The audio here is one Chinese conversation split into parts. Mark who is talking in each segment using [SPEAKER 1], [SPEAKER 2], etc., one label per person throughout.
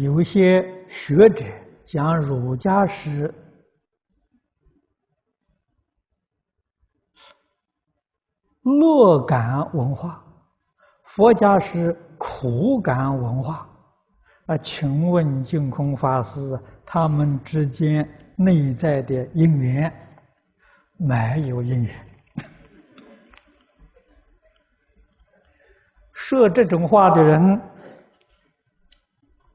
[SPEAKER 1] 有些学者讲儒家是乐感文化，佛家是苦感文化。啊，请问净空法师，他们之间内在的因缘没有因缘？说这种话的人，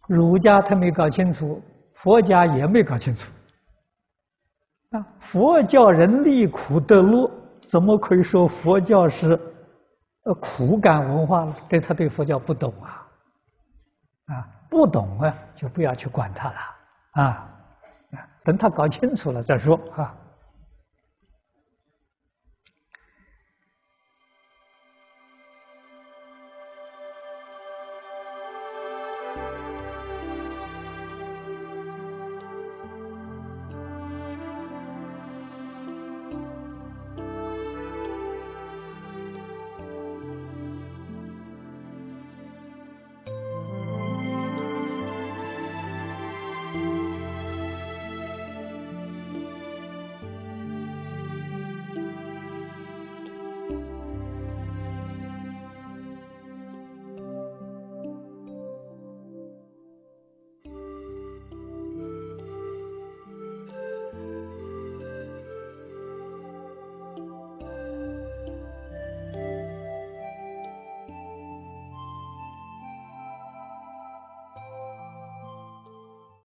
[SPEAKER 1] 儒家他没搞清楚，佛家也没搞清楚。啊，佛教人离苦得乐，怎么可以说佛教是呃苦感文化呢？这他对佛教不懂啊，啊，不懂啊，就不要去管他了啊，等他搞清楚了再说啊。